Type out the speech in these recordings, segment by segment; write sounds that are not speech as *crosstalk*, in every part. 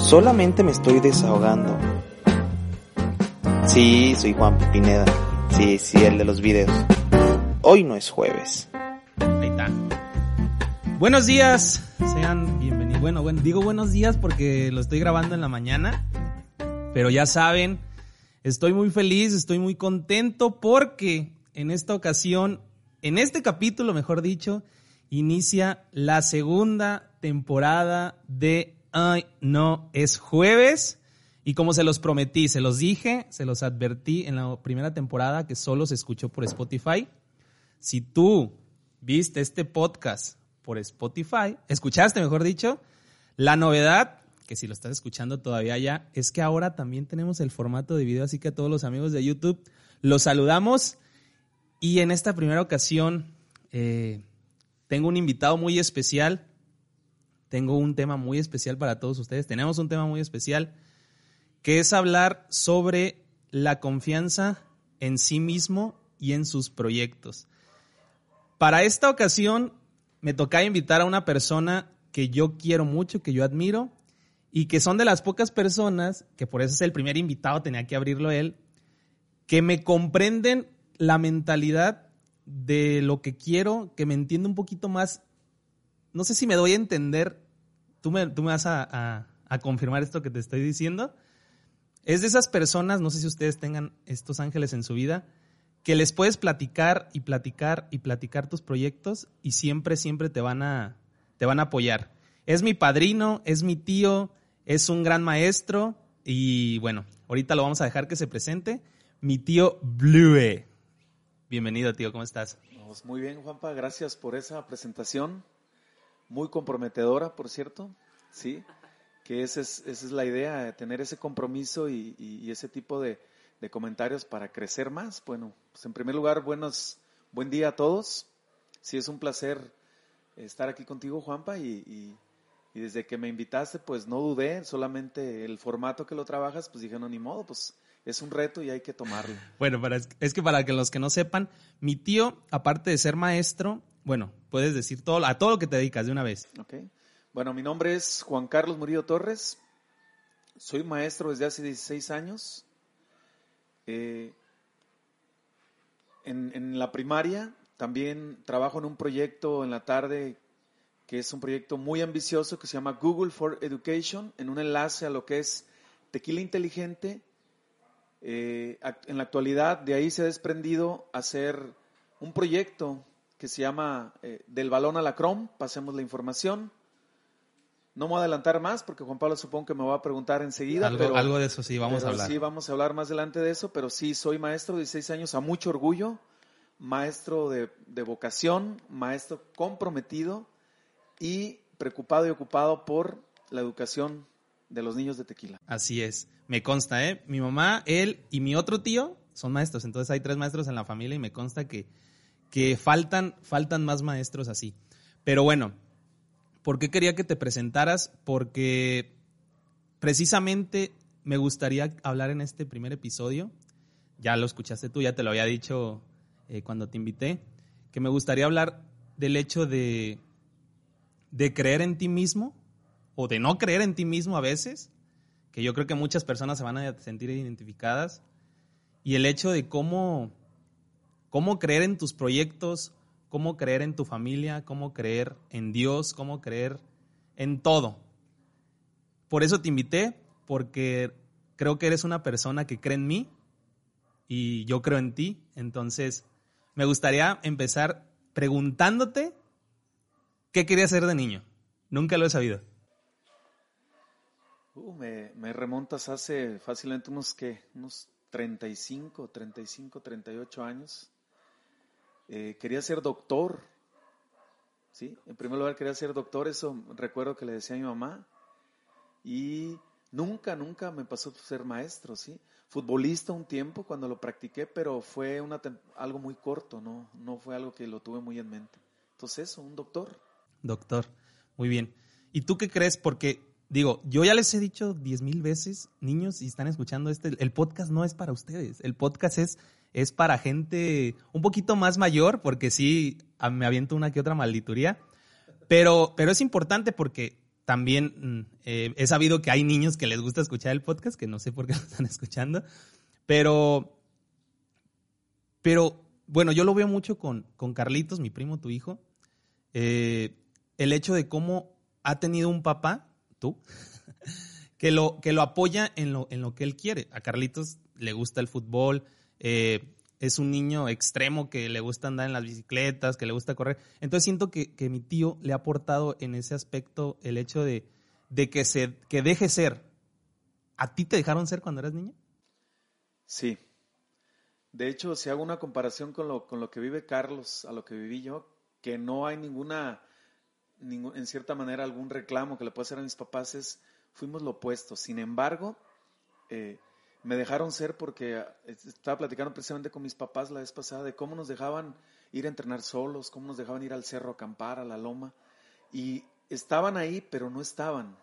Solamente me estoy desahogando. Sí, soy Juan Pineda. Sí, sí, el de los videos. Hoy no es jueves. Ahí está. Buenos días, sean bienvenidos. Bueno, bueno, digo buenos días porque lo estoy grabando en la mañana. Pero ya saben, estoy muy feliz, estoy muy contento porque en esta ocasión, en este capítulo, mejor dicho, inicia la segunda temporada de Ay, no, es jueves. Y como se los prometí, se los dije, se los advertí en la primera temporada que solo se escuchó por Spotify. Si tú viste este podcast por Spotify, escuchaste, mejor dicho, la novedad, que si lo estás escuchando todavía ya, es que ahora también tenemos el formato de video, así que a todos los amigos de YouTube los saludamos. Y en esta primera ocasión eh, tengo un invitado muy especial. Tengo un tema muy especial para todos ustedes. Tenemos un tema muy especial que es hablar sobre la confianza en sí mismo y en sus proyectos. Para esta ocasión me toca invitar a una persona que yo quiero mucho, que yo admiro y que son de las pocas personas, que por eso es el primer invitado, tenía que abrirlo él, que me comprenden la mentalidad de lo que quiero, que me entiende un poquito más. No sé si me doy a entender, tú me, tú me vas a, a confirmar esto que te estoy diciendo. Es de esas personas, no sé si ustedes tengan estos ángeles en su vida, que les puedes platicar y platicar y platicar tus proyectos y siempre, siempre te van a, te van a apoyar. Es mi padrino, es mi tío, es un gran maestro y bueno, ahorita lo vamos a dejar que se presente. Mi tío Blue. Bienvenido, tío, ¿cómo estás? Pues muy bien, Juanpa, gracias por esa presentación. Muy comprometedora, por cierto. Sí, que esa es, esa es la idea, tener ese compromiso y, ese tipo de, comentarios para crecer más. Bueno, pues en primer lugar, buenos, buen día a todos. Sí, es un placer estar aquí contigo, Juanpa, y, desde que me invitaste, pues no dudé, solamente el formato que lo trabajas, pues dije, no, ni modo, pues es un reto y hay que tomarlo. Bueno, para, es que para que los que no sepan, mi tío, aparte de ser maestro, bueno, puedes decir todo, a todo lo que te dedicas de una vez. Ok. Bueno, mi nombre es Juan Carlos Murillo Torres. Soy maestro desde hace 16 años. Eh, en, la primaria también trabajo en un proyecto en la tarde que es un proyecto muy ambicioso que se llama Google for Education, en un enlace a lo que es tequila inteligente. Eh, en la actualidad de ahí se ha desprendido hacer un proyecto que se llama eh, Del balón a la Chrome, pasemos la información no me voy a adelantar más porque Juan Pablo supongo que me va a preguntar enseguida. Algo, pero, algo de eso sí, vamos a hablar. Sí, vamos a hablar más adelante de eso, pero sí, soy maestro de 16 años a mucho orgullo, maestro de, de vocación, maestro comprometido y preocupado y ocupado por la educación de los niños de tequila. Así es, me consta, ¿eh? Mi mamá, él y mi otro tío son maestros, entonces hay tres maestros en la familia y me consta que, que faltan, faltan más maestros así. Pero bueno, ¿Por qué quería que te presentaras? Porque precisamente me gustaría hablar en este primer episodio, ya lo escuchaste tú, ya te lo había dicho eh, cuando te invité, que me gustaría hablar del hecho de, de creer en ti mismo o de no creer en ti mismo a veces, que yo creo que muchas personas se van a sentir identificadas, y el hecho de cómo, cómo creer en tus proyectos, cómo creer en tu familia, cómo creer en Dios, cómo creer en todo. Por eso te invité, porque creo que eres una persona que cree en mí y yo creo en ti. Entonces, me gustaría empezar preguntándote qué querías ser de niño. Nunca lo he sabido. Uh, me, me, remontas hace fácilmente unos, ¿qué? unos 35, 35, 38 años. Eh, quería ser doctor, ¿sí? En primer lugar quería ser doctor, eso recuerdo que le decía a mi mamá. Y nunca, nunca me pasó ser maestro, ¿sí? Futbolista un tiempo cuando lo practiqué, pero fue una, algo muy corto, ¿no? No fue algo que lo tuve muy en mente. Entonces eso, un doctor. Doctor, muy bien. ¿Y tú qué crees? Porque digo, yo ya les he dicho diez mil veces, niños, si están escuchando este, el podcast no es para ustedes, el podcast es es para gente un poquito más mayor, porque sí me aviento una que otra maldituría, pero, pero es importante porque también mm, eh, he sabido que hay niños que les gusta escuchar el podcast, que no sé por qué *laughs* lo están escuchando, pero, pero bueno, yo lo veo mucho con, con Carlitos, mi primo, tu hijo, eh, el hecho de cómo ha tenido un papá, tú, *laughs* que lo, que lo apoya en lo, en lo que él quiere. A Carlitos le gusta el fútbol, eh, es un niño extremo que le gusta andar en las bicicletas, que le gusta correr. Entonces siento que, mi tío le ha aportado en ese aspecto el hecho de, de que, se, que deje ser. ¿A ti te dejaron ser cuando eras niño? Sí. De hecho, si hago una comparación con lo, con lo que vive Carlos a lo que viví yo, que no hay ninguna, en cierta manera, algún reclamo que le pueda hacer a mis papás, es, fuimos lo opuesto. Sin embargo, eh, me dejaron ser porque eh, estaba platicando precisamente con mis papás la vez pasada de cómo nos dejaban ir a entrenar solos, cómo nos dejaban ir al cerro a acampar, a la loma, y estaban ahí, pero no estaban.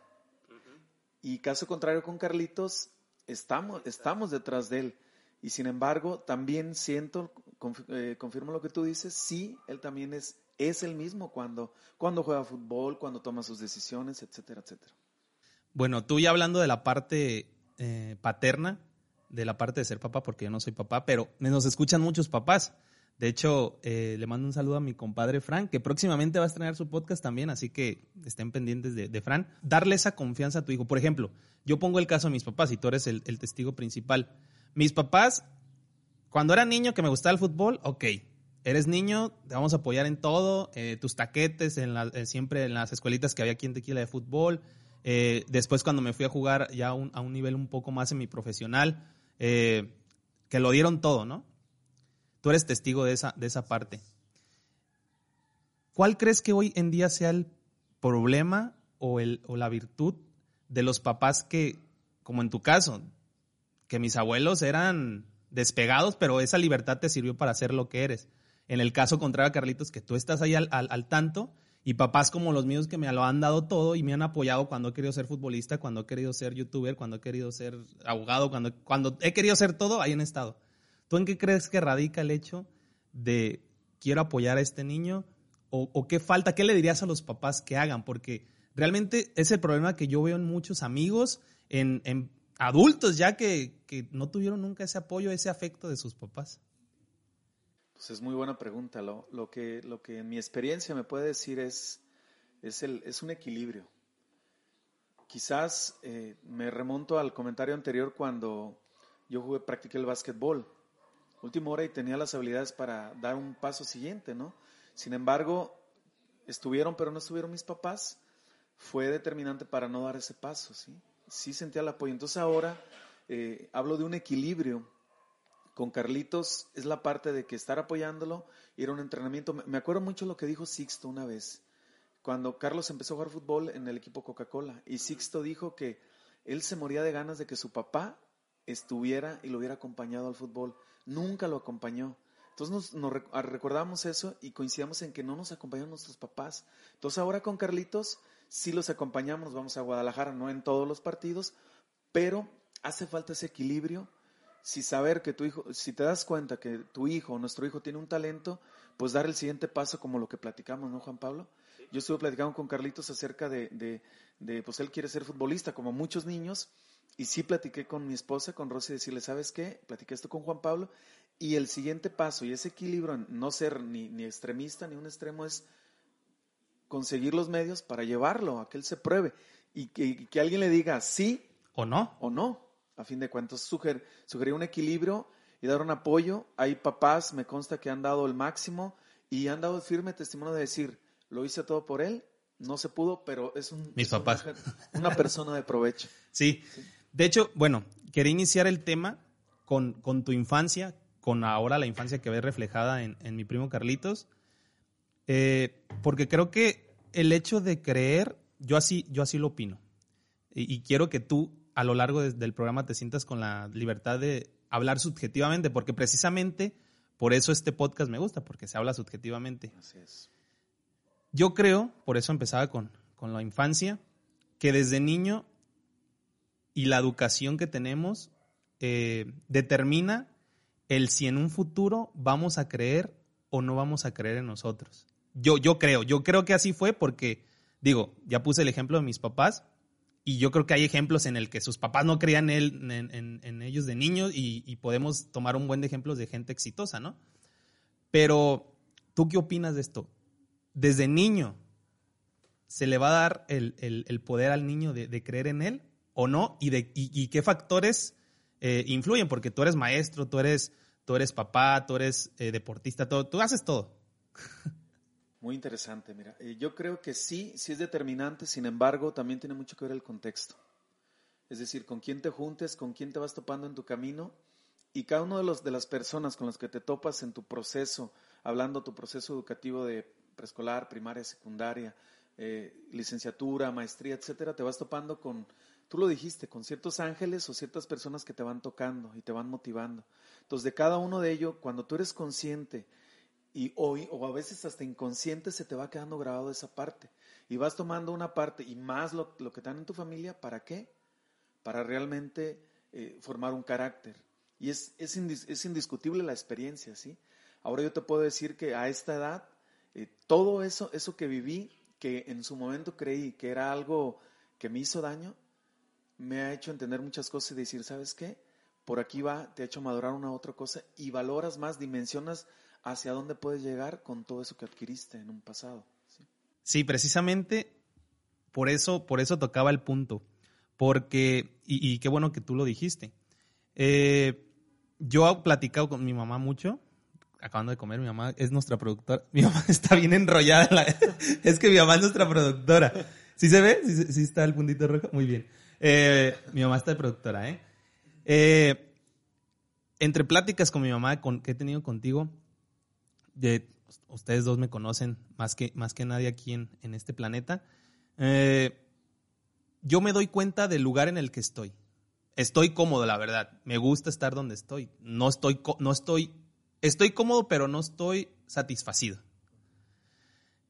Y caso contrario con Carlitos, estamos, estamos detrás de él. Y sin embargo, también siento, eh, confirmo lo que tú dices, sí, él también es, es el mismo cuando, cuando juega fútbol, cuando toma sus decisiones, etcétera, etcétera. Bueno, tú ya hablando de la parte eh, paterna, de la parte de ser papá, porque yo no soy papá, pero nos escuchan muchos papás. De hecho, eh, le mando un saludo a mi compadre Fran, que próximamente va a estrenar su podcast también, así que estén pendientes de, Fran. Darle esa confianza a tu hijo. Por ejemplo, yo pongo el caso de mis papás y tú eres el, testigo principal. Mis papás, cuando era niño que me gustaba el fútbol, ok, eres niño, te vamos a apoyar en todo, eh, tus taquetes, en eh, siempre en las escuelitas que había aquí en Tequila de fútbol. Después cuando me fui a jugar ya a un nivel un poco más en mi profesional, eh, que lo dieron todo, ¿no? Tú eres testigo de esa, de esa parte. ¿Cuál crees que hoy en día sea el problema o, el, o la virtud de los papás que, como en tu caso, que mis abuelos eran despegados, pero esa libertad te sirvió para ser lo que eres? En el caso contrario, Carlitos, que tú estás ahí al, al tanto y papás como los míos que me lo han dado todo y me han apoyado cuando he querido ser futbolista, cuando he querido ser youtuber, cuando he querido ser abogado, cuando, cuando he querido ser todo, ahí han estado. ¿Tú en qué crees que radica el hecho de quiero apoyar a este niño? ¿O, qué falta? ¿Qué le dirías a los papás que hagan? Porque realmente es el problema que yo veo en muchos amigos, en, en adultos ya que, que no tuvieron nunca ese apoyo, ese afecto de sus papás. Pues es muy buena pregunta. Lo, lo, que, lo que en mi experiencia me puede decir es, es, el, es un equilibrio. Quizás eh, me remonto al comentario anterior cuando yo jugué, practiqué el básquetbol. Última hora y tenía las habilidades para dar un paso siguiente, ¿no? Sin embargo, estuvieron, pero no estuvieron mis papás. Fue determinante para no dar ese paso, ¿sí? Sí sentía el apoyo. Entonces ahora eh, hablo de un equilibrio con Carlitos es la parte de que estar apoyándolo, ir a un entrenamiento. Me acuerdo mucho lo que dijo Sixto una vez, cuando Carlos empezó a jugar fútbol en el equipo Coca-Cola, y Sixto dijo que él se moría de ganas de que su papá estuviera y lo hubiera acompañado al fútbol. Nunca lo acompañó. Entonces nos, recordamos eso y coincidamos en que no nos acompañaron nuestros papás. Entonces ahora con Carlitos sí los acompañamos, vamos a Guadalajara, no en todos los partidos, pero hace falta ese equilibrio si saber que tu hijo, si te das cuenta que tu hijo o nuestro hijo tiene un talento, pues dar el siguiente paso como lo que platicamos, ¿no, Juan Pablo? Yo estuve platicando con Carlitos acerca de, de, de, pues él quiere ser futbolista, como muchos niños, y sí platiqué con mi esposa, con Rosy, decirle, ¿sabes qué? Platiqué esto con Juan Pablo, y el siguiente paso, y ese equilibrio en no ser ni, ni extremista ni un extremo, es conseguir los medios para llevarlo, a que él se pruebe, y que, que alguien le diga sí o no. O no a fin de cuentas. Suger, sugerir un equilibrio y dar un apoyo. Hay papás, me consta que han dado el máximo y han dado el firme testimonio de decir, lo hice todo por él, no se pudo, pero es un... Mis papás. Una, persona de provecho. *laughs* Sí. De hecho, bueno, quería iniciar el tema con, con tu infancia, con ahora la infancia que ves reflejada en, en mi primo Carlitos, eh, porque creo que el hecho de creer, yo así, yo así lo opino, y quiero que tú a lo largo del programa te sientas con la libertad de hablar subjetivamente, porque precisamente por eso este podcast me gusta, porque se habla subjetivamente. Así es. Yo creo, por eso empezaba con, con la infancia, que desde niño y la educación que tenemos eh, determina el si en un futuro vamos a creer o no vamos a creer en nosotros. Yo, yo creo, yo creo que así fue porque Digo, ya puse el ejemplo de mis papás y yo creo que hay ejemplos en el que sus papás no creían en, ellos de niños y, podemos tomar un buen de ejemplos de gente exitosa, ¿no? Pero, ¿tú qué opinas de esto? Desde niño, ¿se le va a dar el, poder al niño de, creer en él o no? ¿Y, de, qué factores eh, influyen? Porque tú eres maestro, tú eres, tú eres papá, tú eres eh, deportista, todo, tú haces todo. Muy interesante, mira. Eh, yo creo que sí, sí es determinante, sin embargo, también tiene mucho que ver el contexto. Es decir, con quién te juntes, con quién te vas topando en tu camino y cada uno de, los, de las personas con las que te topas en tu proceso, hablando tu proceso educativo de preescolar, primaria, secundaria, eh, licenciatura, maestría, etcétera, te vas topando con, tú lo dijiste, con ciertos ángeles o ciertas personas que te van tocando y te van motivando. Entonces, de cada uno de ellos, cuando tú eres consciente y hoy, o a veces hasta inconsciente, se te va quedando grabado esa parte. Y vas tomando una parte y más lo, que te dan en tu familia, ¿para qué? Para realmente eh, formar un carácter. Y es, es, indiscutible la experiencia, ¿sí? Ahora yo te puedo decir que a esta edad, eh, todo eso, eso que viví, que en su momento creí que era algo que me hizo daño, me ha hecho entender muchas cosas y decir, ¿sabes qué? Por aquí va, te ha hecho madurar una otra cosa y valoras más, dimensionas hacia dónde puedes llegar con todo eso que adquiriste en un pasado. Sí, precisamente por eso, por eso tocaba el punto. Porque, y, qué bueno que tú lo dijiste. Eh, yo he platicado con mi mamá mucho. Acabando de comer, mi mamá es nuestra productora. *laughs* Mi mamá está bien enrollada. *laughs* es que mi mamá es nuestra productora. ¿Sí se ve? ¿Sí, está el puntito rojo? Muy bien. Eh, mi mamá está de productora, ¿eh? ¿eh? Entre pláticas con mi mamá con, que he tenido contigo, de, ustedes dos me conocen más que, más que nadie aquí en, en este planeta, eh, yo me doy cuenta del lugar en el que estoy. Estoy cómodo, la verdad. Me gusta estar donde estoy. No estoy, no estoy, estoy cómodo, pero no estoy satisfacido.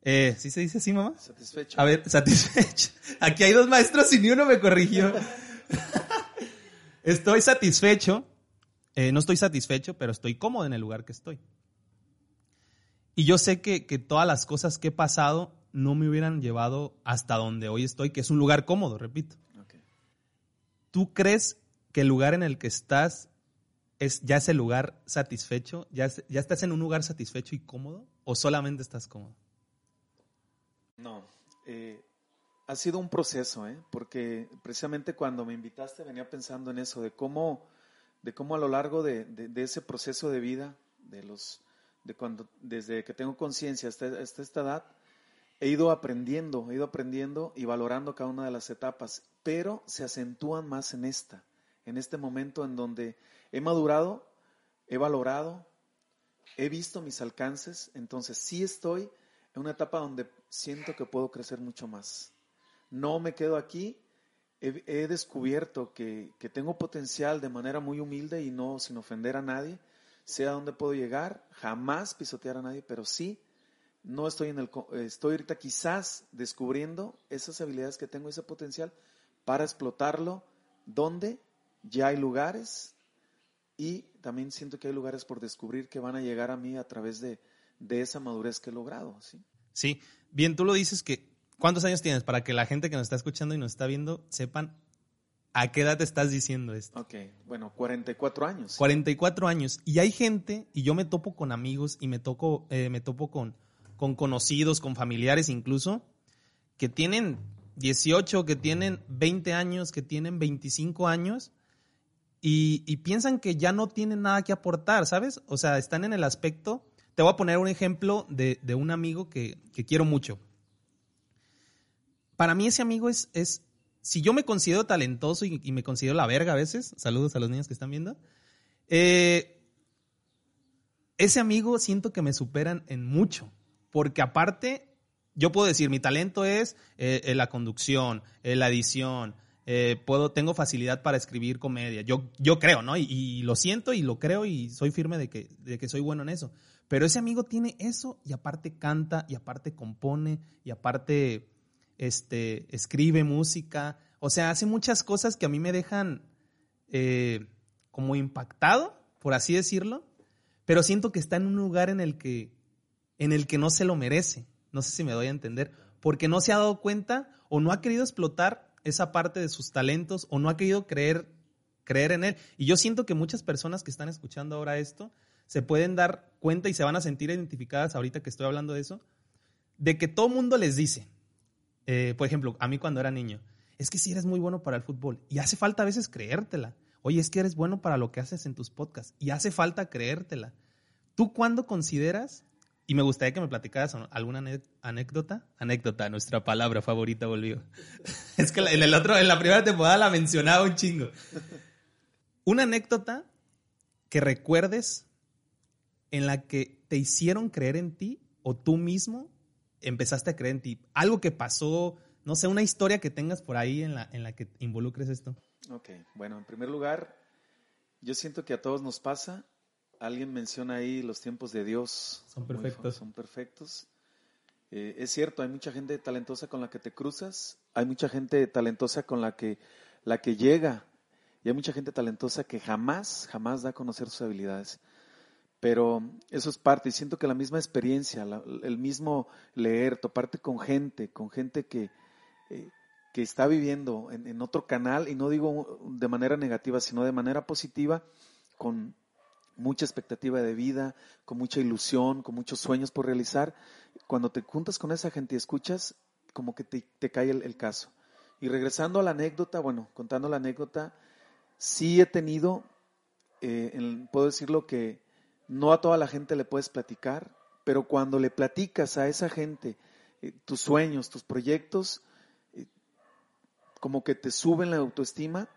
Eh, ¿Sí se dice así, mamá? Satisfecho. A ver, satisfecho. Aquí hay dos maestros y ni uno me corrigió. *laughs* estoy satisfecho. Eh, no estoy satisfecho, pero estoy cómodo en el lugar que estoy. Y yo sé que, todas las cosas que he pasado no me hubieran llevado hasta donde hoy estoy, que es un lugar cómodo, repito. ¿Tú crees que el lugar en el que estás es ya es el lugar satisfecho? ¿Ya, ¿Ya estás en un lugar satisfecho y cómodo? ¿O solamente estás cómodo? No. Eh, ha sido un proceso, ¿eh? porque precisamente cuando me invitaste venía pensando en eso, de cómo, de cómo a lo largo de ese proceso de vida, de los desde que tengo conciencia hasta, esta edad, he ido aprendiendo, he ido aprendiendo y valorando cada una de las etapas, pero se acentúan más en esta, en este momento en donde he madurado, he valorado, he visto mis alcances, entonces sí estoy en una etapa donde siento que puedo crecer mucho más. No me quedo aquí, he, descubierto que tengo potencial de manera muy humilde y no sin ofender a nadie, sé a dónde puedo llegar, jamás pisotear a nadie, pero sí, no estoy en el, estoy ahorita quizás descubriendo esas habilidades que tengo, ese potencial, para explotarlo, donde ya hay lugares y también siento que hay lugares por descubrir que van a llegar a mí a través de, de esa madurez que he logrado, ¿sí? Sí, bien, tú lo dices que, ¿cuántos años tienes? Para que la gente que nos está escuchando y nos está viendo sepan ¿A qué edad estás diciendo esto? Ok, bueno, 44 años. 44 años. Y hay gente, y yo me topo con amigos y me, toco, eh, me topo con, con conocidos, con familiares incluso, que tienen 18, que tienen 20 años, que tienen 25 años, y, piensan que ya no tienen nada que aportar, ¿sabes? O sea, están en el aspecto... Te voy a poner un ejemplo de, un amigo que, que, quiero mucho. Para mí ese amigo es, es, si yo me considero talentoso y, me considero la verga a veces, saludos a los niños que están viendo, eh, ese amigo siento que me superan en mucho, porque aparte, yo puedo decir, mi talento es eh, la conducción, eh, la edición, puedo, tengo facilidad para escribir comedia, yo, yo creo, ¿no? Y, lo siento y lo creo y soy firme de que, de que soy bueno en eso. Pero ese amigo tiene eso y aparte canta y aparte compone y aparte este, escribe música, o sea, hace muchas cosas que a mí me dejan eh, como impactado, por así decirlo, pero siento que está en un lugar en el que, en el que no se lo merece. No sé si me doy a entender. porque no se ha dado cuenta o no ha querido explotar esa parte de sus talentos o no ha querido creer, creer en él. Y yo siento que muchas personas que están escuchando ahora esto se pueden dar cuenta y se van a sentir identificadas ahorita que estoy hablando de eso, de que todo mundo les dice, eh, por ejemplo, a mí cuando era niño, es que si eres muy bueno para el fútbol y hace falta a veces creértela. Oye, es que eres bueno para lo que haces en tus podcasts y hace falta creértela. ¿Tú cuándo consideras, y me gustaría que me platicaras alguna anécdota, anécdota, nuestra palabra favorita volvió. *laughs* es que en el otro, en la primera temporada la mencionaba un chingo. Una anécdota que recuerdes en la que te hicieron creer en ti o tú mismo empezaste a creer en ti. Algo que pasó, no sé, una historia que tengas por ahí en la, en la que involucres esto. Ok, bueno, en primer lugar, yo siento que a todos nos pasa. Alguien menciona ahí los tiempos de Dios. Son perfectos. son perfectos. Eh, es cierto, hay mucha gente talentosa con la que te cruzas, hay mucha gente talentosa con la que, la que llega, y hay mucha gente talentosa que jamás, jamás da a conocer sus habilidades. Pero eso es parte, y siento que la misma experiencia, el mismo leer, toparte con gente, con gente que, eh, que está viviendo en, otro canal, y no digo de manera negativa, sino de manera positiva, con mucha expectativa de vida, con mucha ilusión, con muchos sueños por realizar, cuando te juntas con esa gente y escuchas, como que te, cae el, caso. Y regresando a la anécdota, bueno, contando la anécdota, sí he tenido, eh, puedo decirlo que no a toda la gente le puedes platicar, pero cuando le platicas a esa gente eh, tus sueños, tus proyectos, eh, como que te suben la autoestima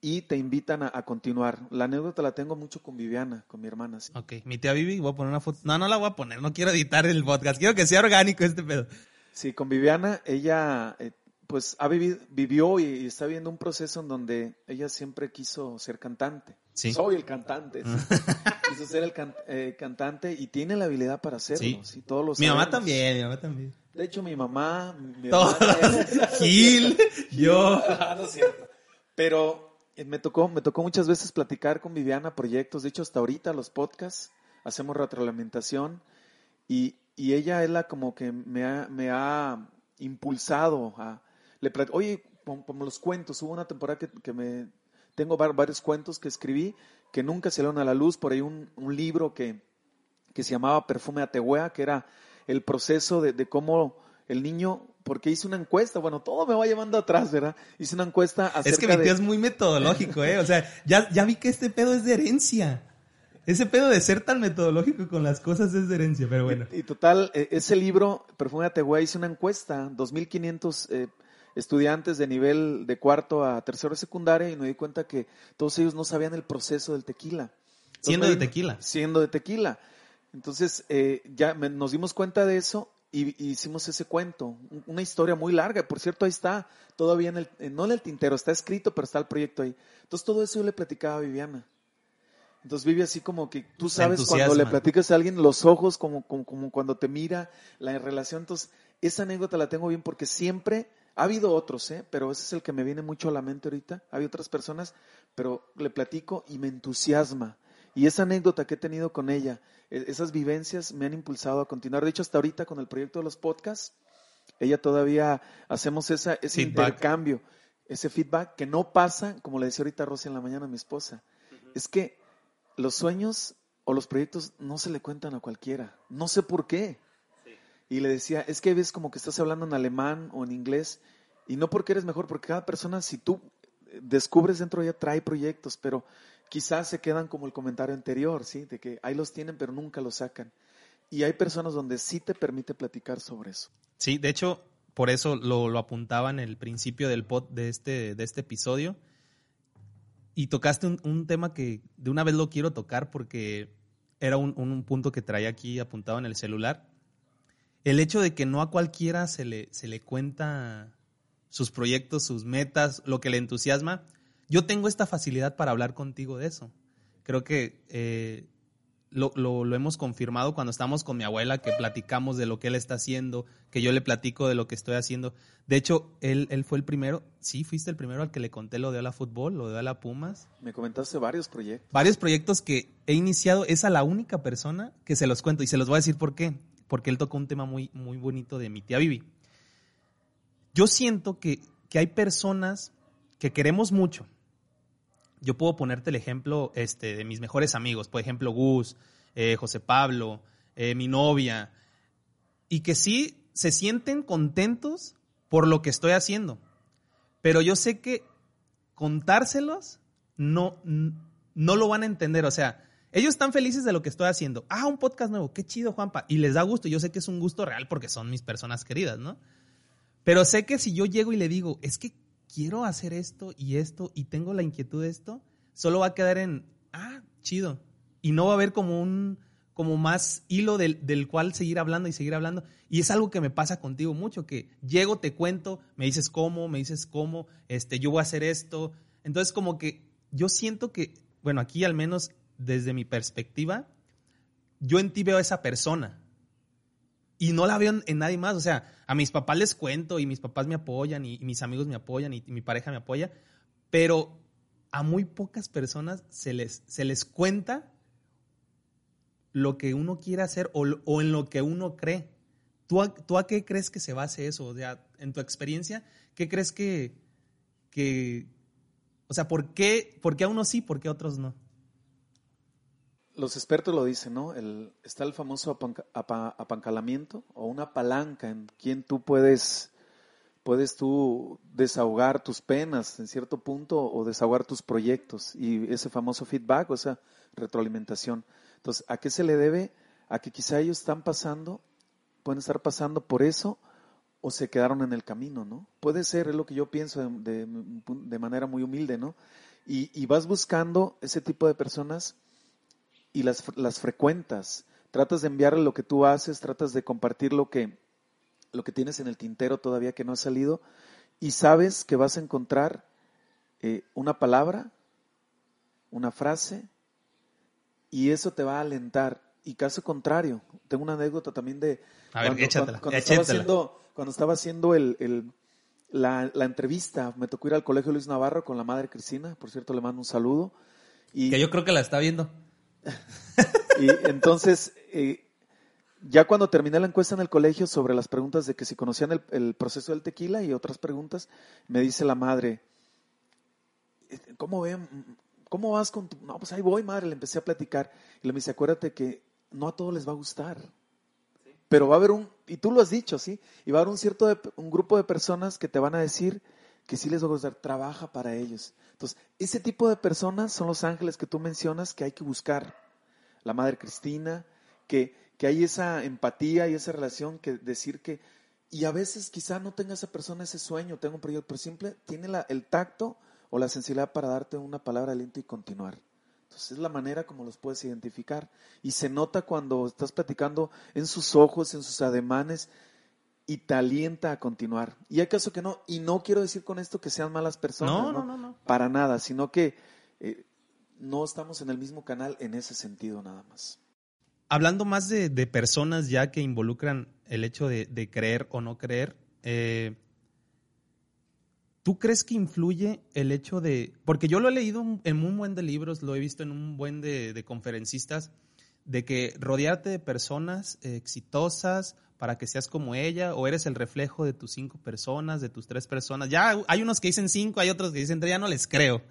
y te invitan a, continuar. La anécdota la tengo mucho con Viviana, con mi hermana. Ok, mi tía Vivi, voy a poner una foto. No, no la voy a poner, no quiero editar el podcast, quiero que sea orgánico este pedo. Sí, con Viviana, ella eh, pues ha vivido, vivió y, está viviendo un proceso en donde ella siempre quiso ser cantante. Sí. Soy el cantante. quiso *laughs* ser el eh, cantante y tiene la habilidad para hacerlo. Sí. todos los mi mamá también, mi mamá también. De hecho, mi mamá, mi *laughs* Gil, yo. no es cierto. Pero eh, me tocó, me tocó muchas veces platicar con Viviana proyectos. De hecho, hasta ahorita los podcasts hacemos retroalimentación y, y ella es la como que me ha, me ha impulsado a le oye, como los cuentos, hubo una temporada que, me, tengo varios cuentos que escribí que nunca salieron a la luz, por ahí un, libro que, que, se llamaba Perfume Atehuea, que era el proceso de, cómo el niño, porque hice una encuesta, bueno, todo me va llevando atrás, ¿verdad? Hice una encuesta acerca Es que mi tío es muy metodológico, ¿eh? O sea, ya, ya vi que este pedo es de herencia. Ese pedo de ser tan metodológico con las cosas es de herencia, pero bueno. Y, total, e, ese libro, Perfume Atehuea, hice una encuesta, 2.500 eh, estudiantes de nivel de cuarto a tercero de secundaria y me di cuenta que todos ellos no sabían el proceso del tequila. siendo de tequila. Siendo de tequila. Entonces, eh, ya nos dimos cuenta de eso y, hicimos ese cuento, una historia muy larga. Por cierto, ahí está, todavía en el, no en el tintero, está escrito, pero está el proyecto ahí. Entonces, todo eso yo le platicaba a Viviana. Entonces vive así como que tú sabes cuando le platicas a alguien los ojos, como, como, como, cuando te mira la relación. Entonces, esa anécdota la tengo bien porque siempre ha habido otros, ¿eh? pero ese es el que me viene mucho a la mente ahorita. Hay otras personas, pero le platico y me entusiasma. Y esa anécdota que he tenido con ella, e, esas vivencias me han impulsado a continuar. De hecho, hasta ahorita con el proyecto de los podcasts, ella todavía hacemos esa, ese intercambio, ese feedback que no pasa, como le decía ahorita Rosy en la mañana a mi esposa. Es que los sueños o los proyectos no se le cuentan a cualquiera. No sé por qué y le decía, es que ves como que estás hablando en alemán o en inglés, y no porque eres mejor, porque cada persona, si tú descubres dentro de ella, trae proyectos, pero quizás se quedan como el comentario anterior, ¿sí? De que ahí los tienen, pero nunca los sacan. Y hay personas donde sí te permite platicar sobre eso. Sí, de hecho, por eso lo, lo apuntaba en el principio del pod de este, de este episodio. Y tocaste un, tema que de una vez lo quiero tocar porque era un, un punto que traía aquí apuntado en el celular el hecho de que no a cualquiera se le, se le cuenta sus proyectos, sus metas, lo que le entusiasma, yo tengo esta facilidad para hablar contigo de eso. Creo que eh, lo, lo, hemos confirmado cuando estamos con mi abuela, que platicamos de lo que él está haciendo, que yo le platico de lo que estoy haciendo. De hecho, él, él fue el primero, sí, fuiste el primero al que le conté lo de la fútbol, lo de la Pumas. Me comentaste varios proyectos. Varios proyectos que he iniciado, es a la única persona que se los cuento y se los voy a decir por qué porque él tocó un tema muy, muy bonito de mi tía Vivi. Yo siento que, que hay personas que queremos mucho. Yo puedo ponerte el ejemplo este, de mis mejores amigos, por ejemplo, Gus, eh, José Pablo, eh, mi novia, y que sí se sienten contentos por lo que estoy haciendo. Pero yo sé que contárselos no, no lo van a entender. O sea, ellos están felices de lo que estoy haciendo. Ah, un podcast nuevo, qué chido, Juanpa. Y les da gusto. Yo sé que es un gusto real porque son mis personas queridas, ¿no? Pero sé que si yo llego y le digo, es que quiero hacer esto y esto y tengo la inquietud de esto, solo va a quedar en, ah, chido. Y no va a haber como un, como más hilo del, del, cual seguir hablando y seguir hablando. Y es algo que me pasa contigo mucho, que llego, te cuento, me dices cómo, me dices cómo, este, yo voy a hacer esto. Entonces como que yo siento que, bueno, aquí al menos desde mi perspectiva, yo en ti veo a esa persona. Y no la veo en, nadie más. O sea, a mis papás les cuento y mis papás me apoyan y, mis amigos me apoyan y, mi pareja me apoya. Pero a muy pocas personas se les, se les cuenta lo que uno quiere hacer o, en lo que uno cree. ¿Tú a, ¿Tú a, qué crees que se base eso? O sea, en tu experiencia, ¿qué crees que, que o sea, ¿por qué, ¿por qué a unos sí, por qué a otros no? Los expertos lo dicen, ¿no? El, está el famoso apancalamiento o una palanca en quien tú puedes, puedes tú desahogar tus penas en cierto punto o desahogar tus proyectos y ese famoso feedback o esa retroalimentación. Entonces, ¿a qué se le debe? A que quizá ellos están pasando, pueden estar pasando por eso o se quedaron en el camino, ¿no? Puede ser, es lo que yo pienso de, de, manera muy humilde, ¿no? Y vas buscando ese tipo de personas y las, las frecuentas. Tratas de enviarle lo que tú haces, tratas de compartir lo que, lo que tienes en el tintero todavía que no ha salido y sabes que vas a encontrar eh, una palabra, una frase y eso te va a alentar. Y caso contrario, tengo una anécdota también de a ver, cuando, cuando, estaba haciendo, cuando estaba haciendo el, el la, la, entrevista, me tocó ir al colegio Luis Navarro con la madre Cristina, por cierto le mando un saludo. Y, que yo creo que la está viendo y entonces, eh, ya cuando terminé la encuesta en el colegio sobre las preguntas de que si conocían el, proceso del tequila y otras preguntas, me dice la madre, ¿cómo ven? ¿Cómo vas con tu...? No, pues ahí voy, madre, le empecé a platicar. Y le me dice, acuérdate que no a todos les va a gustar. Pero va a haber un, y tú lo has dicho, ¿sí? Y va a haber un cierto, un grupo de personas que te van a decir que sí les va a gustar, trabaja para ellos. Entonces, ese tipo de personas son los ángeles que tú mencionas que hay que buscar. La Madre Cristina, que, que hay esa empatía y esa relación que decir que, y a veces quizá no tenga esa persona ese sueño, tenga un proyecto, pero simple tiene la, el tacto o la sensibilidad para darte una palabra aliento y continuar. Entonces es la manera como los puedes identificar. Y se nota cuando estás platicando en sus ojos, en sus ademanes, y te alienta a continuar. Y hay caso que no, y no quiero decir con esto que sean malas personas, no, no, no, no. para nada, sino que eh, no estamos en el mismo canal en ese sentido nada más. Hablando más de, personas ya que involucran el hecho de, creer o no creer, eh, ¿tú crees que influye el hecho de, porque yo lo he leído en un buen de libros, lo he visto en un buen de, de conferencistas, de que rodearte de personas exitosas para que seas como ella, o eres el reflejo de tus cinco personas, de tus tres personas. Ya hay unos que dicen cinco, hay otros que dicen tres, ya no les creo.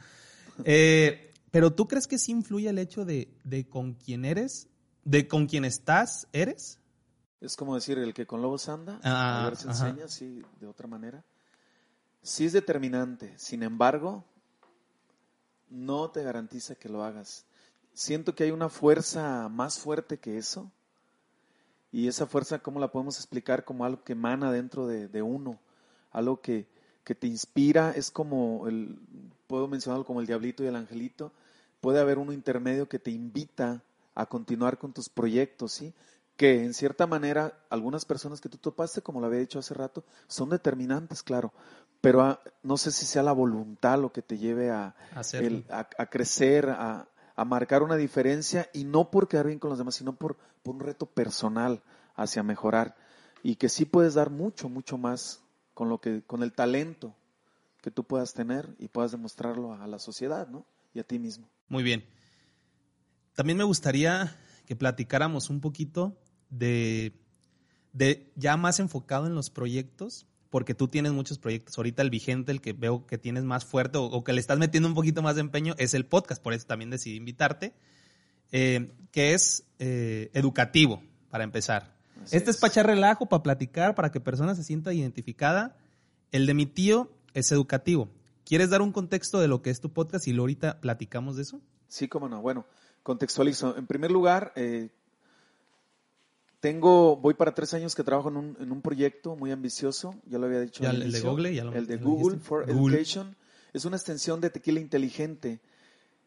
Eh, pero ¿tú crees que sí influye el hecho de, de con quién eres, de con quién estás, eres? Es como decir, el que con lobos anda, ah, a ver si enseña, sí, de otra manera. Sí es determinante, sin embargo, no te garantiza que lo hagas. Siento que hay una fuerza más fuerte que eso, y esa fuerza, ¿cómo la podemos explicar? Como algo que emana dentro de, uno, algo que, que, te inspira, es como, el, puedo mencionarlo como el diablito y el angelito, puede haber uno intermedio que te invita a continuar con tus proyectos, ¿sí? Que en cierta manera, algunas personas que tú topaste, como lo había dicho hace rato, son determinantes, claro, pero ah, no sé si sea la voluntad lo que te lleve a, a crecer, a, a marcar una diferencia y no por quedar bien con los demás, sino por, por un reto personal hacia mejorar y que sí puedes dar mucho, mucho más con lo que, con el talento que tú puedas tener y puedas demostrarlo a la sociedad, ¿no? Y a ti mismo. Muy bien. También me gustaría que platicáramos un poquito de de ya más enfocado en los proyectos, porque tú tienes muchos proyectos. Ahorita el vigente, el que veo que tienes más fuerte o, o que le estás metiendo un poquito más de empeño, es el podcast. Por eso también decidí invitarte, eh, que es eh, educativo, para empezar. Así este es. para echar relajo, para platicar, para que personas se sienta identificada. El de mi tío es educativo. ¿Quieres dar un contexto de lo que es tu podcast y luego ahorita platicamos de eso? Sí, cómo no. Bueno, contextualizo. En primer lugar, eh, tengo, voy para tres años que trabajo en un, en un proyecto muy ambicioso, ya lo había dicho. Ya el de. Google, ya lo- El de lo Google dijiste. for Google. Education. Es una extensión de Tequila Inteligente.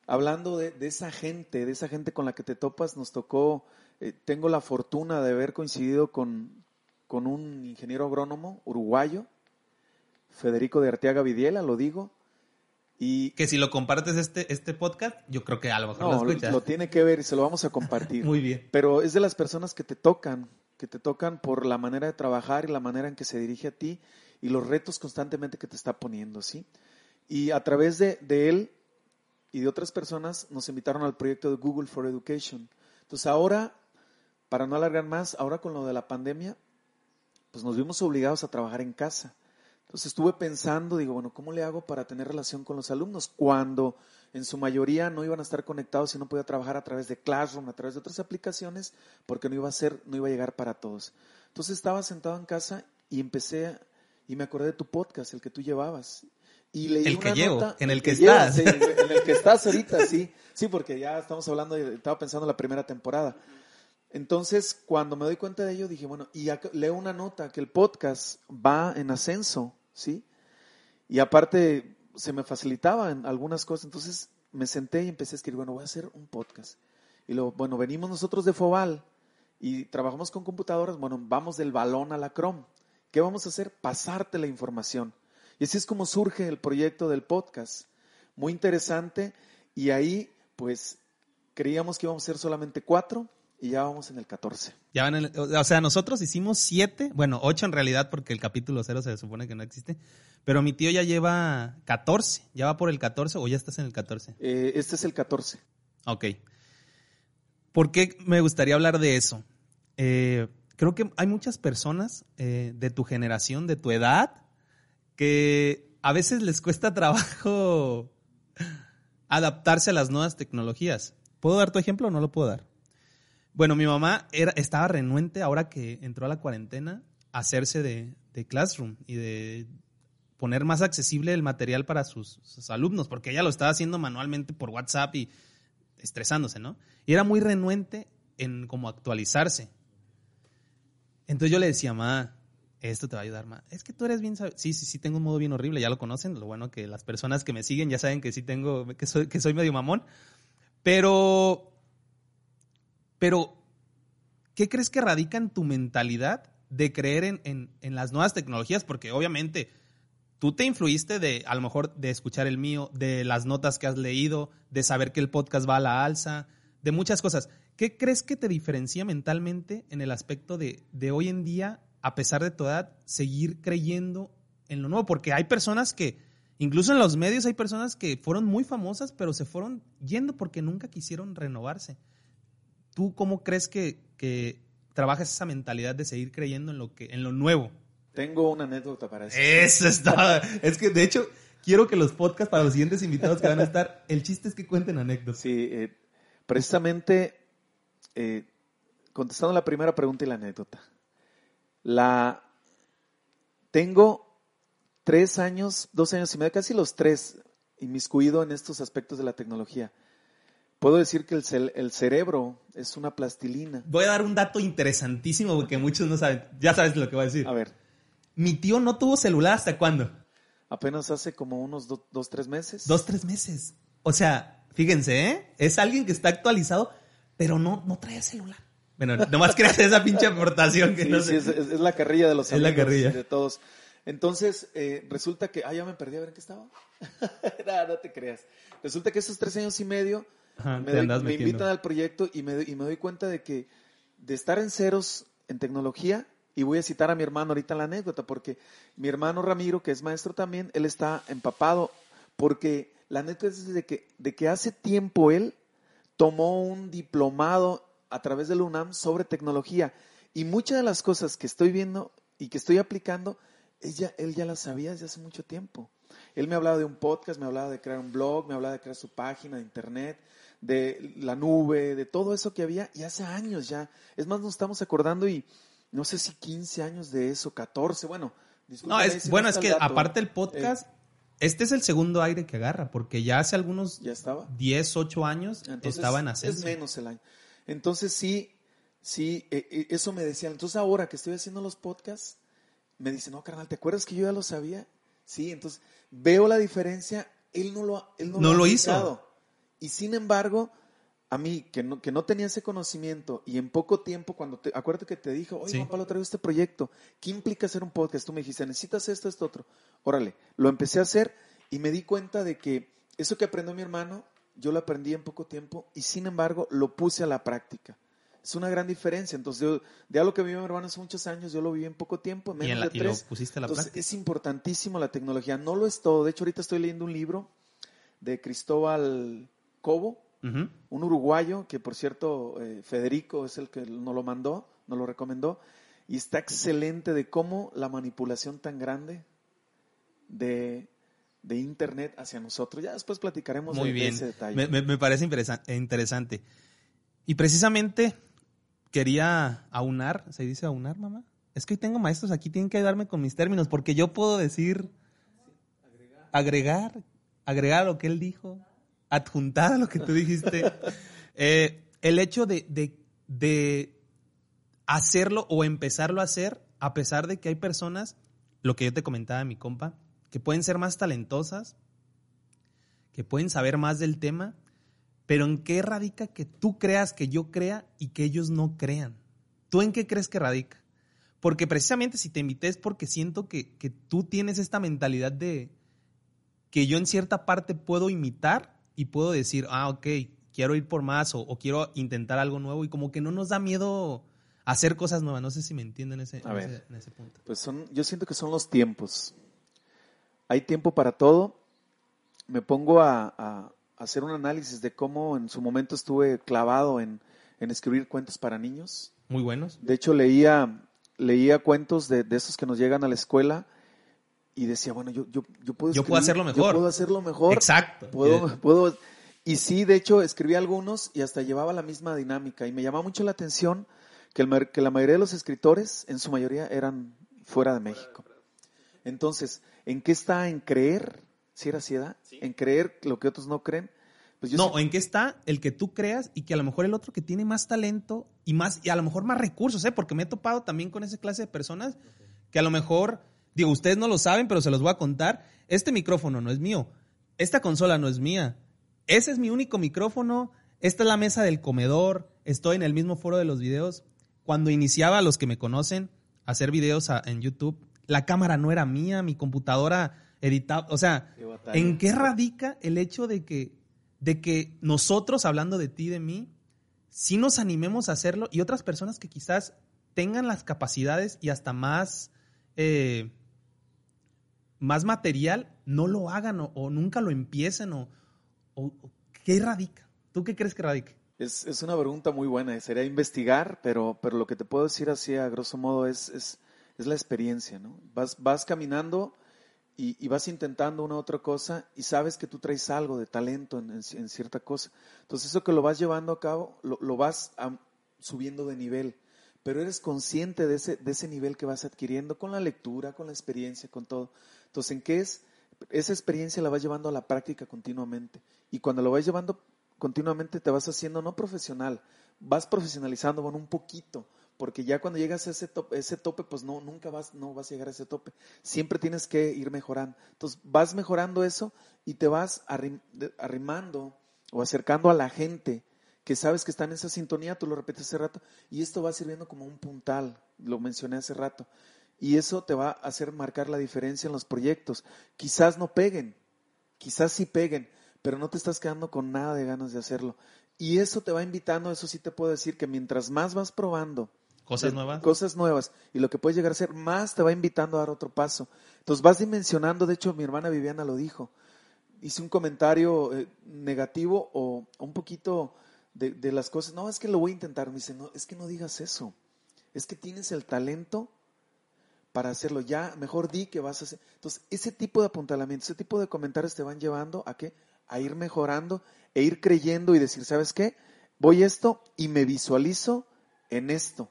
Hablando de, de esa gente, de esa gente con la que te topas, nos tocó, eh, tengo la fortuna de haber coincidido con, con un ingeniero agrónomo uruguayo, Federico de Arteaga Vidiela, lo digo, y Que si lo compartes este, este podcast, yo creo que a lo mejor no, lo lo, escuchas. lo tiene que ver y se lo vamos a compartir. *laughs* Muy bien. Pero es de las personas que te tocan, que te tocan por la manera de trabajar y la manera en que se dirige a ti y los retos constantemente que te está poniendo, ¿sí? Y a través de, de él y de otras personas nos invitaron al proyecto de Google for Education. Entonces ahora, para no alargar más, ahora con lo de la pandemia, pues nos vimos obligados a trabajar en casa. Entonces estuve pensando, digo, bueno, ¿cómo le hago para tener relación con los alumnos cuando en su mayoría no iban a estar conectados y no podía trabajar a través de Classroom, a través de otras aplicaciones, porque no iba a ser, no iba a llegar para todos. Entonces estaba sentado en casa y empecé y me acordé de tu podcast, el que tú llevabas. Y leí El que una llevo, nota- en el que llevas, estás. sí, en el que estás ahorita, sí. Sí, porque ya estamos hablando, estaba pensando en la primera temporada. Entonces, cuando me doy cuenta de ello, dije, bueno, y leo una nota que el podcast va en ascenso, ¿sí? Y aparte, se me facilitaban algunas cosas, entonces me senté y empecé a escribir, bueno, voy a hacer un podcast. Y luego, bueno, venimos nosotros de Fobal y trabajamos con computadoras, bueno, vamos del balón a la Chrome. ¿Qué vamos a hacer? Pasarte la información. Y así es como surge el proyecto del podcast. Muy interesante. Y ahí, pues, creíamos que íbamos a ser solamente cuatro y ya vamos en el 14. Ya van en el- o sea, nosotros hicimos siete, bueno, ocho en realidad, porque el capítulo cero se supone que no existe. Pero mi tío ya lleva 14, ya va por el 14 o ya estás en el 14. Eh, este es el 14. Ok. ¿Por qué me gustaría hablar de eso? Eh, creo que hay muchas personas eh, de tu generación, de tu edad, que a veces les cuesta trabajo adaptarse a las nuevas tecnologías. ¿Puedo dar tu ejemplo o no lo puedo dar? Bueno, mi mamá era, estaba renuente ahora que entró a la cuarentena a hacerse de, de Classroom y de poner más accesible el material para sus, alumnos, porque ella lo estaba haciendo manualmente por WhatsApp y estresándose, ¿no? Y era muy renuente en como actualizarse. Entonces yo le decía, ma, esto te va a ayudar, ma. Es que tú eres bien, sab-". sí, sí, sí, tengo un modo bien horrible, ya lo conocen. Lo bueno que las personas que me siguen ya saben que sí tengo, que soy, que soy medio mamón. Pero, pero, ¿qué crees que radica en tu mentalidad de creer en, en, las nuevas tecnologías? Porque obviamente tú te influiste de, a lo mejor, de escuchar el mío, de las notas que has leído, de saber que el podcast va a la alza, de muchas cosas. ¿Qué crees que te diferencia mentalmente en el aspecto de, de hoy en día, a pesar de tu edad, seguir creyendo en lo nuevo? Porque hay personas que, incluso en los medios, hay personas que fueron muy famosas, pero se fueron yendo porque nunca quisieron renovarse. ¿Tú cómo crees que, que trabajas esa mentalidad de seguir creyendo en lo, que, en lo nuevo? Tengo una anécdota para eso. Eso está. Es que de hecho, quiero que los podcasts para los siguientes invitados que van a estar, el chiste es que cuenten anécdotas. Sí, eh, precisamente eh, contestando la primera pregunta y la anécdota. La tengo tres años, dos años y medio, casi los tres, inmiscuido en estos aspectos de la tecnología. Puedo decir que el, cel- el cerebro es una plastilina. Voy a dar un dato interesantísimo porque muchos no saben. Ya sabes lo que voy a decir. A ver, Mi tío no tuvo celular hasta cuándo? apenas hace como unos do- dos, tres meses. Dos, tres meses. O sea, fíjense, ¿eh? Es alguien que está actualizado, pero no, no trae celular. Bueno, *laughs* nomás creas esa pinche aportación que Sí, no sí, sé. es, es- es la carrilla de los Es la amigos, carrilla. de todos. Entonces, eh, resulta que, ah, ya me perdí a ver en qué estaba. *laughs* no, no te creas. Resulta que esos tres años y medio Ajá, me, doy- invitan al proyecto y me, doy- y me doy cuenta de que de estar en ceros en tecnología, y voy a citar a mi hermano ahorita la anécdota, porque mi hermano Ramiro, que es maestro también, él está empapado, porque la anécdota es de que, de que hace tiempo él tomó un diplomado a través del UNAM sobre tecnología Y muchas de las cosas que estoy viendo y que estoy aplicando, ella, él ya las sabía desde hace mucho tiempo. Él me hablaba de un podcast, me hablaba de crear un blog, me hablaba de crear su página de internet, de la nube, de todo eso que había, y hace años ya. Es más, nos estamos acordando y no sé si 15 años de eso, 14, bueno. No, es, bueno, es que aparte el podcast, este es el segundo aire que agarra, porque ya hace algunos ¿Ya estaba? 10, 8 años estaba en ascenso. Es menos el año. Entonces sí, sí, e, e, eso me decían. Entonces ahora que estoy haciendo los podcasts, me dicen, no, carnal, ¿te acuerdas que yo ya lo sabía? Sí, entonces veo la diferencia, él no lo, él no, lo, hizo. Y sin embargo, a mí, que no, que no tenía ese conocimiento y en poco tiempo, cuando te, acuérdate que te dijo, oye, Juan Pablo, traigo este proyecto, ¿qué implica hacer un podcast? Tú me dijiste, necesitas esto, esto, otro. Órale, lo empecé a hacer y me di cuenta de que eso que aprendió mi hermano, yo lo aprendí en poco tiempo y sin embargo lo puse a la práctica. Es una gran diferencia. Entonces, de algo que vivió mi hermano hace muchos años, yo lo viví en poco tiempo, menos de tres. lo pusiste a la Entonces, es importantísimo la tecnología. No lo es todo. De hecho, ahorita estoy leyendo un libro de Cristóbal Cobo, un uruguayo, que por cierto, eh, Federico es el que nos lo mandó, nos lo recomendó, y está excelente de cómo la manipulación tan grande de, de Internet hacia nosotros. Ya después platicaremos Muy de, bien. ese detalle. Me, me, me parece interesante. Y precisamente quería aunar, ¿se dice aunar, mamá? Es que hoy tengo maestros aquí, tienen que ayudarme con mis términos, porque yo puedo decir agregar, agregar a lo que él dijo, adjuntar a lo que tú dijiste. *laughs* Eh, el hecho de, de, de hacerlo o empezarlo a hacer, a pesar de que hay personas, lo que yo te comentaba mi compa, que pueden ser más talentosas, que pueden saber más del tema, pero ¿en qué radica que tú creas que yo crea y que ellos no crean? ¿Tú en qué crees que radica? Porque precisamente si te invité es porque siento que, que tú tienes esta mentalidad de que yo en cierta parte puedo imitar y puedo decir, ah, ok, quiero ir por más o, o quiero intentar algo nuevo y como que no nos da miedo hacer cosas nuevas. No sé si me entienden ese, A en ver. ese, en ese punto. Pues son, yo siento que son los tiempos. Hay tiempo para todo. Me pongo a, a hacer un análisis de cómo en su momento estuve clavado en, en escribir cuentos para niños. Muy buenos. De hecho, leía, leía cuentos de, de esos que nos llegan a la escuela y decía, bueno, yo, yo, yo puedo Yo puedo escribir- hacerlo mejor. Yo puedo hacerlo mejor. Exacto. Puedo, puedo, y sí, de hecho, escribí algunos y hasta llevaba la misma dinámica. Y me llamaba mucho la atención que, el que la mayoría de los escritores, en su mayoría, eran fuera de México. Entonces, ¿en qué está en creer? Si era así, ¿verdad? En creer lo que otros no creen. Pues yo no, sí- ¿en qué está el que tú creas y que a lo mejor el otro que tiene más talento y más y a lo mejor más recursos, ¿eh? Porque me he topado también con esa clase de personas que a lo mejor, digo, ustedes no lo saben, pero se los voy a contar. Este micrófono no es mío. Esta consola no es mía. Ese es mi único micrófono. Esta es la mesa del comedor. Estoy en el mismo foro de los videos. Cuando iniciaba, los que me conocen, a hacer videos a- en YouTube, la cámara no era mía, mi computadora O sea, Qué. ¿en qué radica el hecho de que, de que nosotros, hablando de ti, de mí, sí nos animemos a hacerlo y otras personas que quizás tengan las capacidades y hasta más, eh, más material, no lo hagan o, o nunca lo empiecen o, o- o qué radica? ¿Tú qué crees que radica? Es, es una pregunta muy buena. Sería investigar, pero, pero lo que te puedo decir así a grosso modo es, es, es la experiencia, ¿no? Vas, vas caminando y, vas intentando una otra cosa y sabes que tú traes algo de talento en, cierta cosa. Entonces eso que lo vas llevando a cabo, lo, vas subiendo de nivel, pero eres consciente de ese, de ese nivel que vas adquiriendo con la lectura, con la experiencia, con todo. Entonces, ¿en qué es? Esa experiencia la vas llevando a la práctica continuamente. Y cuando lo vas llevando continuamente te vas haciendo no profesional, vas profesionalizando, bueno, un poquito, porque ya cuando llegas a ese tope, ese tope pues no, nunca vas, no vas a llegar a ese tope. Siempre tienes que ir mejorando. Entonces vas mejorando eso y te vas arrimando o acercando a la gente que sabes que está en esa sintonía, tú lo repites hace rato, y esto va sirviendo como un puntal, lo mencioné hace rato. Y eso te va a hacer marcar la diferencia en los proyectos. Quizás no peguen, quizás sí peguen, pero no te estás quedando con nada de ganas de hacerlo. Y eso te va invitando, eso sí te puedo decir, que mientras más vas probando ¿Cosas de- nuevas? cosas nuevas y lo que puedes llegar a ser, más te va invitando a dar otro paso. Entonces vas dimensionando, de hecho mi hermana Viviana lo dijo, hice un comentario eh, negativo o un poquito de, de las cosas, no, es que lo voy a intentar, me dice, no, es que no digas eso. es que tienes el talento para hacerlo. Ya, mejor di que vas a hacer. Entonces, ese tipo de apuntalamiento, ese tipo de comentarios te van llevando a qué? A ir mejorando e ir creyendo y decir, ¿sabes qué? Voy esto y me visualizo en esto.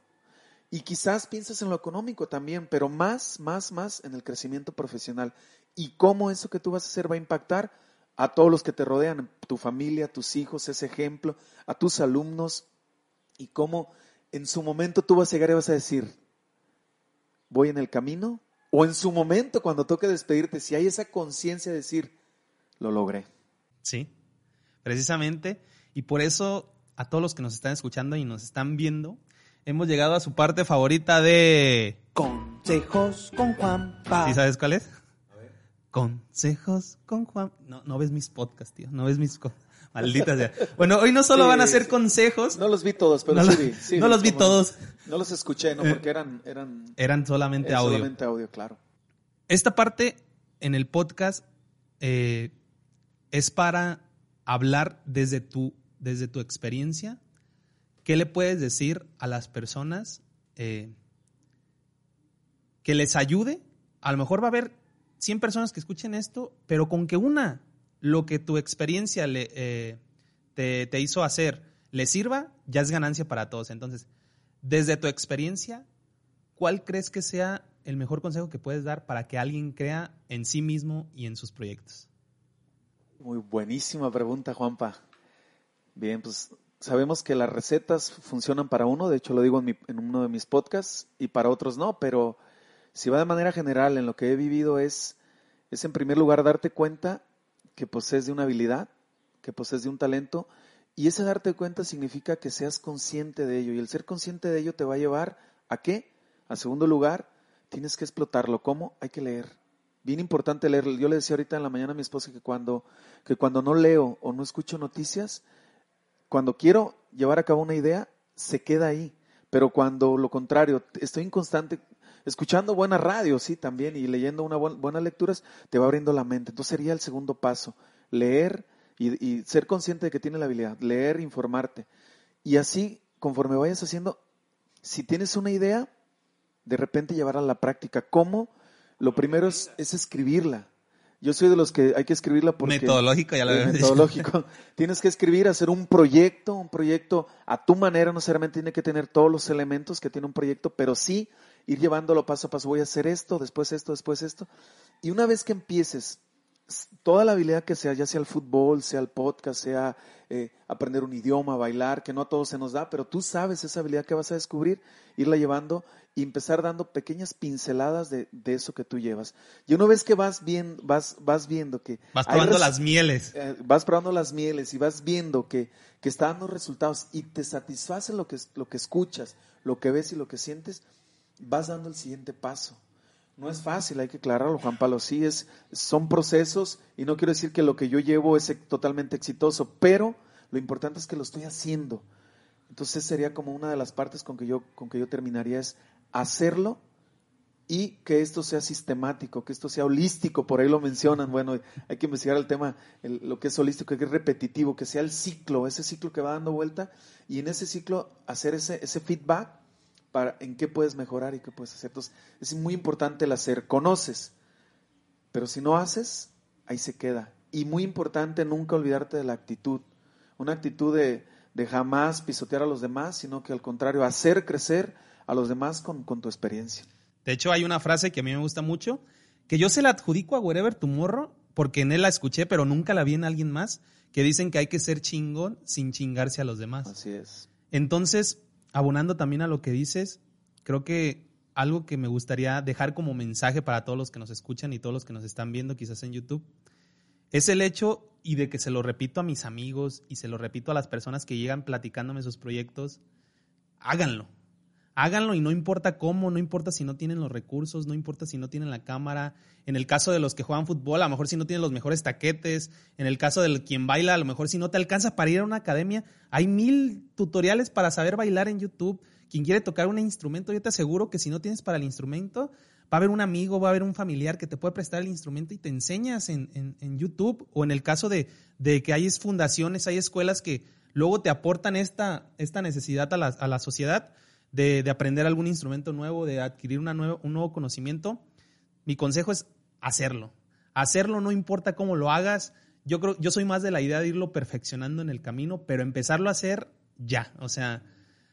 Y quizás pienses en lo económico también, pero más, más, más en el crecimiento profesional. Y cómo eso que tú vas a hacer va a impactar a todos los que te rodean, tu familia, tus hijos, ese ejemplo, a tus alumnos, y cómo en su momento tú vas a llegar y vas a decir, voy en el camino, o en su momento cuando toque despedirte, si hay esa conciencia de decir, lo logré. Sí, precisamente, y por eso a todos los que nos están escuchando y nos están viendo, hemos llegado a su parte favorita de... Consejos con Juanpa. ¿Sí sabes cuál es? Consejos con Juan. No, no ves mis podcasts, tío. No ves mis. *laughs* Malditas sea. Bueno, hoy no solo van a ser consejos. No los vi todos, pero no, sí, vi, sí no vi los vi todos. No los escuché, ¿no? Porque eran... Eran, Eran solamente eh, audio. solamente audio, claro. Esta parte en el podcast eh, es para hablar desde tu, desde tu experiencia. ¿Qué le puedes decir a las personas eh, que les ayude? A lo mejor va a haber 100 personas que escuchen esto, pero con que una, lo que tu experiencia eh, te, te hizo hacer, le sirva, ya es ganancia para todos. Entonces, desde tu experiencia, ¿cuál crees que sea el mejor consejo que puedes dar para que alguien crea en sí mismo y en sus proyectos? Muy buenísima pregunta, Juanpa. Bien, pues sabemos que las recetas funcionan para uno, de hecho lo digo en, mi- en uno de mis podcasts, y para otros no, pero si va de manera general, en lo que he vivido es, es en primer lugar darte cuenta que posees de una habilidad, que posees de un talento, y ese darte cuenta significa que seas consciente de ello, y el ser consciente de ello te va a llevar a qué? A segundo lugar, tienes que explotarlo. ¿Cómo? Hay que leer. Bien importante leer. Yo le decía ahorita en la mañana a mi esposa que cuando, que cuando no leo o no escucho noticias, cuando quiero llevar a cabo una idea, se queda ahí. Pero cuando lo contrario, estoy en constante, escuchando buena radio, sí, también, y leyendo una buena, buenas lecturas, te va abriendo la mente. Entonces sería el segundo paso, leer y, y ser consciente de que tiene la habilidad, leer, informarte. Y así, conforme vayas haciendo, si tienes una idea, de repente llevarla a la práctica. ¿Cómo? Lo primero es, es escribirla. Yo soy de los que hay que escribirla porque... Metodológico, ya lo dicho. metodológico. *laughs* Tienes que escribir, hacer un proyecto, un proyecto a tu manera, no necesariamente tiene que tener todos los elementos que tiene un proyecto, pero sí ir llevándolo paso a paso. Voy a hacer esto, después esto, después esto. Y una vez que empieces, toda la habilidad que sea, ya sea el fútbol, sea el podcast, sea eh, aprender un idioma, bailar, que no a todos se nos da, pero tú sabes esa habilidad que vas a descubrir, irla llevando y empezar dando pequeñas pinceladas de, de eso que tú llevas. Y una vez que vas, bien, vas, vas viendo que... Vas probando las mieles. eh, vas probando las mieles y vas viendo que, que está dando resultados y te satisface lo que, lo que escuchas, lo que ves y lo que sientes, vas dando el siguiente paso. No es fácil, hay que aclararlo, Juan Pablo. Sí, es, son procesos y no quiero decir que lo que yo llevo es totalmente exitoso, pero lo importante es que lo estoy haciendo. Entonces sería como una de las partes con que yo, con que yo terminaría es hacerlo y que esto sea sistemático, que esto sea holístico, por ahí lo mencionan, bueno, hay que investigar el tema, lo que es holístico, que es repetitivo, que sea el ciclo, ese ciclo que va dando vuelta y en ese ciclo hacer ese, ese feedback para en qué puedes mejorar y qué puedes hacer. Entonces, es muy importante el hacer, conoces, pero si no haces, ahí se queda. Y muy importante nunca olvidarte de la actitud, una actitud de, de jamás pisotear a los demás, sino que al contrario, hacer crecer a los demás con, con tu experiencia. De hecho, hay una frase que a mí me gusta mucho, que yo se la adjudico a Wherever Tomorrow, porque en él la escuché, pero nunca la vi en alguien más, que dicen que hay que ser chingón sin chingarse a los demás. Así es. Entonces, abonando también a lo que dices, creo que algo que me gustaría dejar como mensaje para todos los que nos escuchan y todos los que nos están viendo quizás en YouTube, es el hecho y de que se lo repito a mis amigos y se lo repito a las personas que llegan platicándome sus proyectos, háganlo. Háganlo y no importa cómo, no importa si no tienen los recursos, no importa si no tienen la cámara. En el caso de los que juegan fútbol, a lo mejor si no tienen los mejores taquetes. En el caso del quien baila, a lo mejor si no te alcanza para ir a una academia, hay mil tutoriales para saber bailar en YouTube. Quien quiere tocar un instrumento, yo te aseguro que si no tienes para el instrumento, va a haber un amigo, va a haber un familiar que te puede prestar el instrumento y te enseñas en, en- YouTube. O en el caso de, de que hay fundaciones, hay escuelas que luego te aportan esta, esta necesidad a la, a la sociedad de, aprender algún instrumento nuevo, de adquirir una un nuevo conocimiento, mi consejo es hacerlo. Hacerlo no importa cómo lo hagas. Yo creo, yo soy más de la idea de irlo perfeccionando en el camino, pero empezarlo a hacer ya. O sea,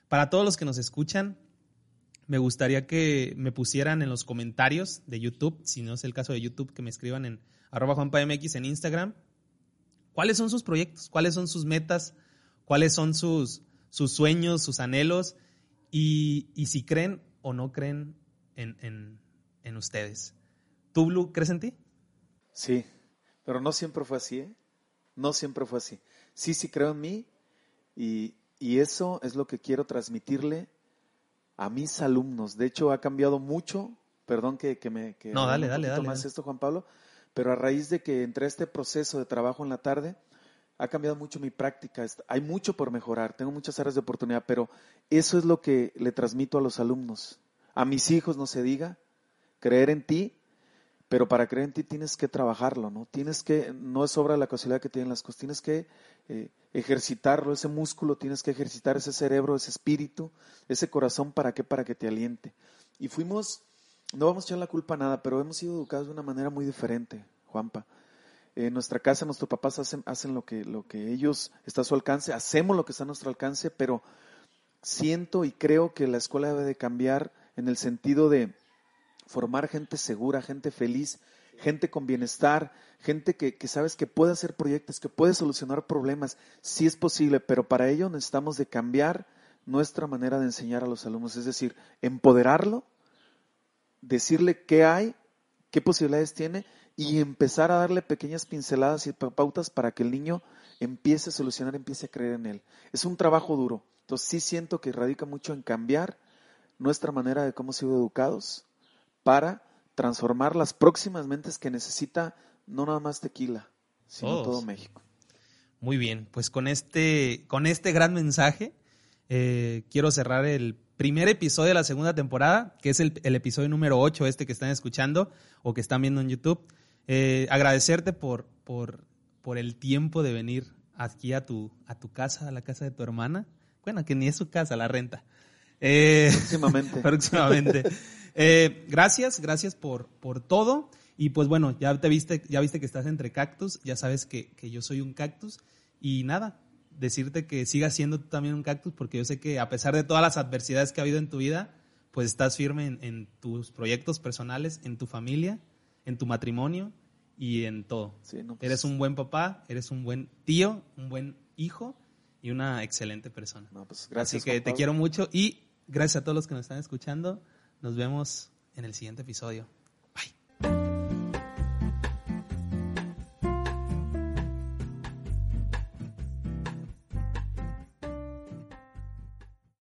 para todos los que nos escuchan, me gustaría que me pusieran en los comentarios de YouTube, si no es el caso de YouTube, que me escriban en arroba juanpamx en Instagram, cuáles son sus proyectos, cuáles son sus metas, cuáles son sus, sus sueños, sus anhelos, y, si creen o no creen en, en ustedes. ¿Tú, Blue, crees en ti? Sí, pero no siempre fue así, ¿eh? No siempre fue así. Sí, sí creo en mí y, eso es lo que quiero transmitirle a mis alumnos. De hecho, ha cambiado mucho. Perdón que, me... Que no, dale, dale, dale. más esto, Juan Pablo. Pero a raíz de que entré a este proceso de trabajo en la tarde, ha cambiado mucho mi práctica. Hay mucho por mejorar, tengo muchas áreas de oportunidad, pero eso es lo que le transmito a los alumnos. A mis hijos no se diga, creer en ti pero para creer en ti tienes que trabajarlo, ¿no? Tienes que, no es obra de la casualidad que tienen las cosas, tienes que eh, ejercitarlo, ese músculo, tienes que ejercitar ese cerebro, ese espíritu, ese corazón, ¿para qué? Para que te aliente. Y fuimos, no vamos a echar la culpa a nada, pero hemos sido educados de una manera muy diferente, Juanpa. En nuestra casa nuestros papás hacen, hacen lo, que, lo que ellos está a su alcance, hacemos lo que está a nuestro alcance, pero siento y creo que la escuela debe de cambiar en el sentido de formar gente segura, gente feliz, gente con bienestar, gente que, sabes que puede hacer proyectos, que puede solucionar problemas, si es posible, pero para ello necesitamos de cambiar nuestra manera de enseñar a los alumnos, es decir, empoderarlo, decirle qué hay, qué posibilidades tiene y empezar a darle pequeñas pinceladas y pautas para que el niño empiece a solucionar, empiece a creer en él. Es un trabajo duro, entonces sí siento que radica mucho en cambiar nuestra manera de cómo hemos sido educados, para transformar las próximas mentes que necesita no nada más tequila, sino todo México. Muy bien, pues con este, con este gran mensaje eh, quiero cerrar el primer episodio de la segunda temporada, que es el, episodio número 8, este que están escuchando o que están viendo en YouTube. Eh, agradecerte por, por, por el tiempo de venir aquí a tu, a tu casa, a la casa de tu hermana. Bueno, que ni es su casa, la renta. Eh, próximamente. *laughs* próximamente. Eh, gracias, gracias por, por todo. Y pues bueno, ya te viste, ya viste que estás entre cactus, ya sabes que, yo soy un cactus. Y nada, decirte que sigas siendo tú también un cactus, porque yo sé que a pesar de todas las adversidades que ha habido en tu vida, pues estás firme en, tus proyectos personales, en tu familia, en tu matrimonio y en todo. Pues eres un buen papá, eres un buen tío, un buen hijo y una excelente persona. Pues gracias. Así que te quiero mucho y gracias a todos los que nos están escuchando. Nos vemos en el siguiente episodio.